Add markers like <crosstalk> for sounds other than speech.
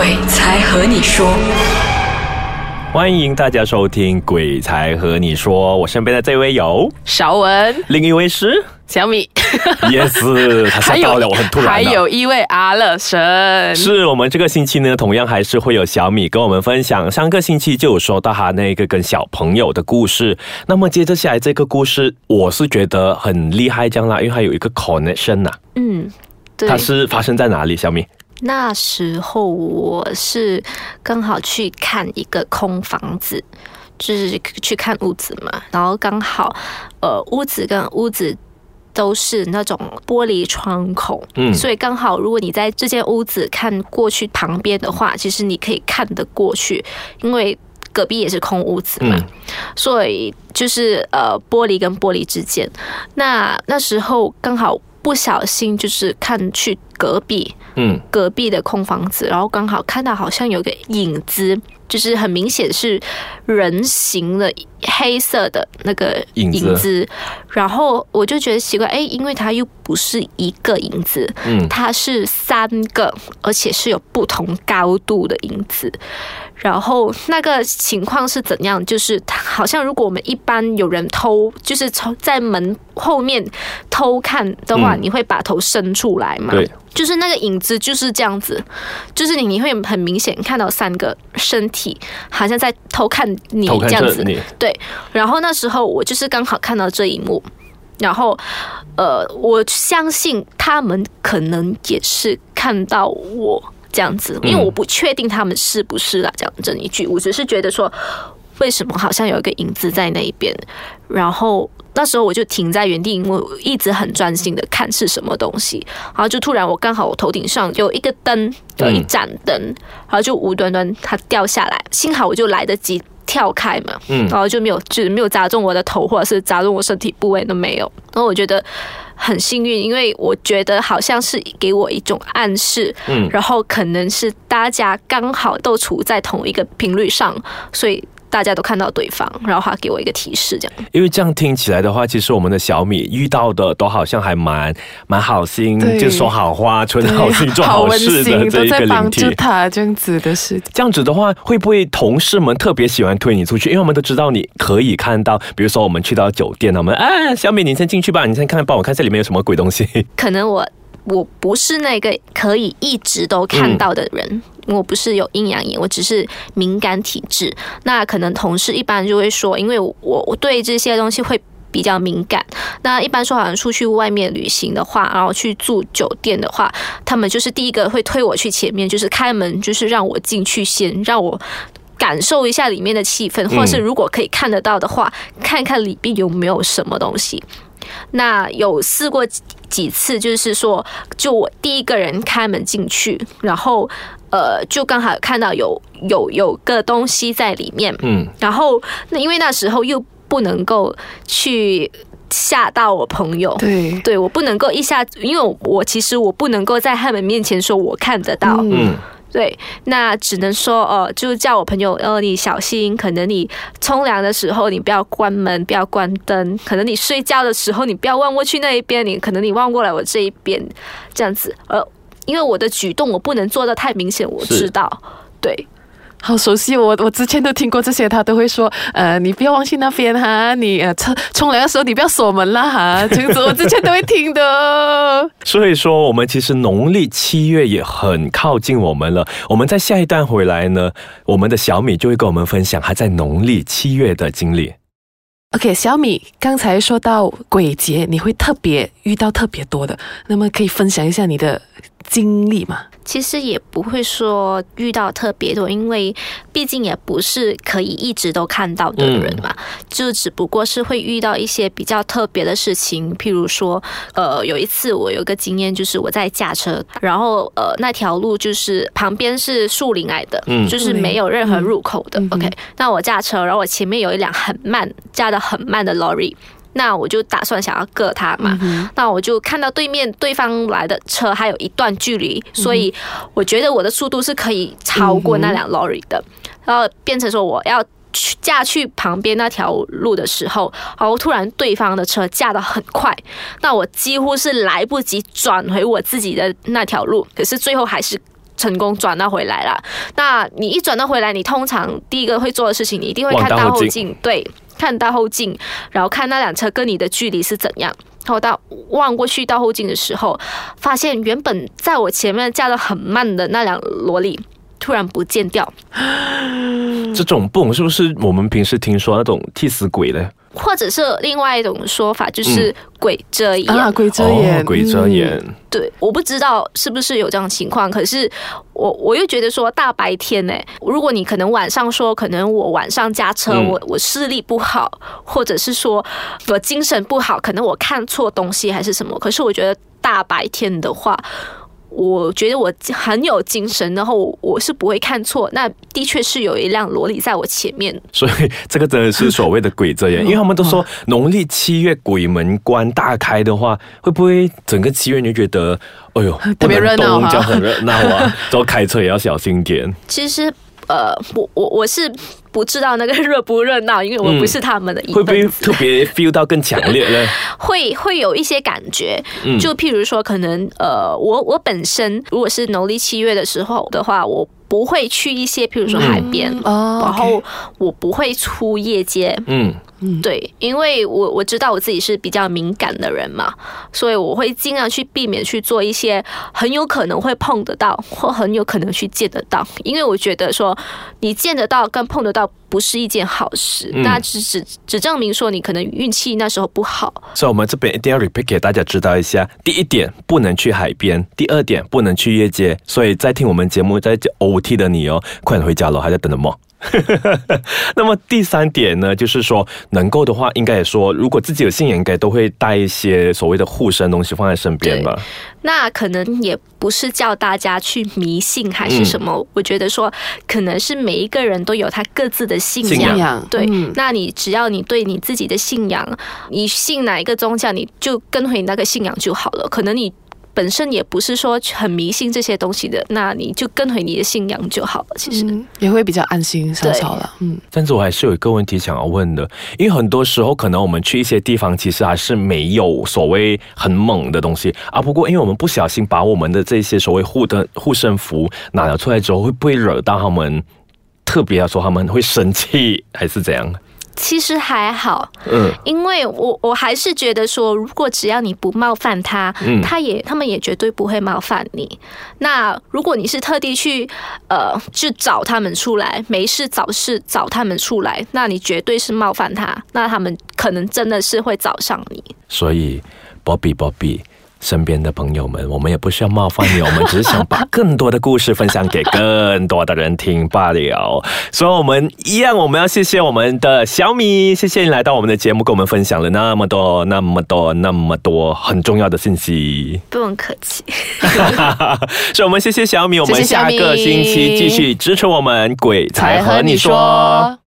鬼才和你说。欢迎大家收听《鬼才和你说》，我身边的这位有，韶文、另一位是小米，Yes，<laughs> 他吓到了我，很突然。还有一位阿乐神，是我们这个星期呢，同样还是会有小米跟我们分享。上个星期就有说到他那个跟小朋友的故事，那么接着下来这个故事，我是觉得很厉害，这样啦，因为它有一个 connection 呐、嗯，对，它是发生在哪里？小米，那时候我是刚好去看一个空房子，就是去看屋子嘛，然后刚好呃屋子跟屋子。都是那种玻璃窗口，嗯所以刚好如果你在这间屋子看过去旁边的话，其实你可以看得过去，因为隔壁也是空屋子嘛，嗯所以就是呃玻璃跟玻璃之间。那那时候刚好不小心就是看去隔壁，嗯。隔壁的空房子，然后刚好看到好像有个影子，就是很明显是人形的黑色的那个影子影子，然后我就觉得奇怪，哎，因为它又不是一个影子，嗯它是三个，而且是有不同高度的影子。然后那个情况是怎样？就是好像如果我们一般有人偷，就是从在门后面偷看的话，嗯你会把头伸出来嘛？对，就是那个影子就是这样子，就是你你会很明显看到三个身体，好像在偷看你这样子。着你，对，然后那时候我就是刚好看到这一幕，然后呃，我相信他们可能也是看到我这样子，因为嗯我不确定他们是不是啦，讲真一句，我只是觉得说，为什么好像有一个影子在那一边，然后。那时候我就停在原地，因为我一直很专心的看是什么东西，然后就突然我刚好我头顶上有一个灯，有一盏灯，然后就无端端它掉下来，幸好我就来得及跳开嘛，嗯然后就没有就是没有砸中我的头，或者是砸中我身体部位都没有。然后我觉得很幸运，因为我觉得好像是给我一种暗示，嗯然后可能是大家刚好都处在同一个频率上，所以大家都看到对方，然后他给我一个提示，这样。因为这样听起来的话，其实我们的小米遇到的都好像还蛮蛮好心，对就说好话、存好心、做好温事的馨，这一个都在帮灵体助。他这样子的事。这样子的话，会不会同事们特别喜欢推你出去？因为我们都知道你可以看到，比如说我们去到酒店，我们啊，小米你先进去吧，你先看，帮我看这里面有什么鬼东西。<laughs> 可能我我不是那个可以一直都看到的人，我不是有阴阳眼，我只是敏感体质。那可能同事一般就会说，因为我我对这些东西会。比较敏感，那一般说好像出去外面旅行的话，然后去住酒店的话，他们就是第一个会推我去前面，就是开门，就是让我进去先，让我感受一下里面的气氛，或者是如果可以看得到的话，看看里边有没有什么东西。那有试过几几次，就是说，就我第一个人开门进去，然后呃，就刚好看到有有有个东西在里面，嗯，然后那因为那时候又不能够去吓到我朋友。对，对我不能够一下，因为我我其实我不能够在他们面前说我看得到，嗯对，那只能说呃，就叫我朋友呃，你小心，可能你冲凉的时候你不要关门，不要关灯，可能你睡觉的时候你不要望过去那一边，你可能你望过来我这一边，这样子，呃，因为我的举动我不能做的太明显，我知道，对，好熟悉。我我之前都听过这些，他都会说，呃，你不要忘记那边哈，你呃冲冲凉的时候你不要锁门啦哈，这样子我 <laughs> 之前都会听的。所以说我们其实农历七月也很靠近我们了。我们在下一段回来呢，我们的小米就会跟我们分享他在农历七月的经历。OK，小米刚才说到鬼节，你会特别遇到特别多的，那么可以分享一下你的经历嘛？其实也不会说遇到特别多，因为毕竟也不是可以一直都看到的人嘛，就只不过是会遇到一些比较特别的事情，譬如说，呃，有一次我有个经验，就是我在驾车，然后呃那条路就是旁边是树林来的，嗯就是没有任何入口的。OK，那我驾车，然后我前面有一辆很慢驾的很慢的 lorry。那我就打算想要割他嘛，那我就看到对面对方来的车还有一段距离，所以我觉得我的速度是可以超过那辆 lorry 的，然后变成说我要。去驾去旁边那条路的时候，然后突然对方的车驾得很快，那我几乎是来不及转回我自己的那条路，可是最后还是成功转到回来了。那你一转到回来，你通常第一个会做的事情，你一定会看望大后镜大后镜，对，看大后镜，然后看那辆车跟你的距离是怎样。后到望过去到后镜的时候，发现原本在我前面驾得很慢的那辆萝莉突然不见掉，这种泵是不是我们平时听说那种替死鬼嘞？或者是另外一种说法，就是鬼遮眼。啊，鬼遮眼，哦鬼遮嗯眼。对，我不知道是不是有这样的情况，可是我我又觉得说大白天呢、如果你可能晚上说，可能我晚上驾车，嗯我我视力不好，或者是说我精神不好，可能我看错东西还是什么，可是我觉得大白天的话。我觉得我很有精神，然后我我是不会看错。那的确是有一辆萝莉在我前面，所以这个真的是所谓的鬼遮眼，<laughs> 因为他们都说农历七月鬼门关大开的话，会不会整个七月你就觉得，哎呦，特别热闹哈很热闹啊，之后开车也要小心点。其实呃，我我我是不知道那个热不热闹，因为我不是他们的一会不会。特别 feel 到更强烈呢？<laughs> 会会有一些感觉，嗯。就譬如说，可能呃，我我本身如果是农历七月的时候的话，我不会去一些譬如说海边，哦然后我不会出夜街，嗯，对，因为我我知道我自己是比较敏感的人嘛，所以我会尽量去避免去做一些很有可能会碰得到或很有可能去见得到，因为我觉得说你见得到跟碰得到不是一件好事，嗯那只只只证明说你可能运气那时候不好。所以我们这边一定要 repeat 给大家知道一下：第一点，不能去海边；第二点，不能去夜街。所以在听我们节目在 OT 的你哦，快点回家了，还在等什么？<laughs> 那么第三点呢，就是说能够的话，应该也说，如果自己有信仰，应该都会带一些所谓的护身东西放在身边吧。那可能也不是叫大家去迷信还是什么，我觉得说可能是每一个人都有他各自的信信仰。信仰对，嗯那你只要你对你自己的信仰，你信哪一个宗教，你就跟回那个信仰就好了。可能你本身也不是说很迷信这些东西的，那你就跟回你的信仰就好了。其实，嗯，也会比较安心少少了。嗯，但是我还是有一个问题想要问的，因为很多时候可能我们去一些地方，其实还是没有所谓很猛的东西啊。不过因为我们不小心把我们的这些所谓护的护身符拿了出来之后，会不会惹到他们？特别要说他们会生气还是怎样？其实还好，嗯，因为我我还是觉得说，如果只要你不冒犯他，嗯他也他们也绝对不会冒犯你。那如果你是特地去呃去找他们出来，没事找事找他们出来，那你绝对是冒犯他，那他们可能真的是会找上你。所以，Bobby Bobby。身边的朋友们，我们也不需要冒犯你，我们只是想把更多的故事分享给更多的人听罢了。所以，我们一样，我们要谢谢我们的小米，谢谢你来到我们的节目，跟我们分享了那么多、那么多、那么多很重要的信息。不用客气。<laughs> 所以，我们谢谢小米，我们下个星期继续支持我们，鬼才和你说。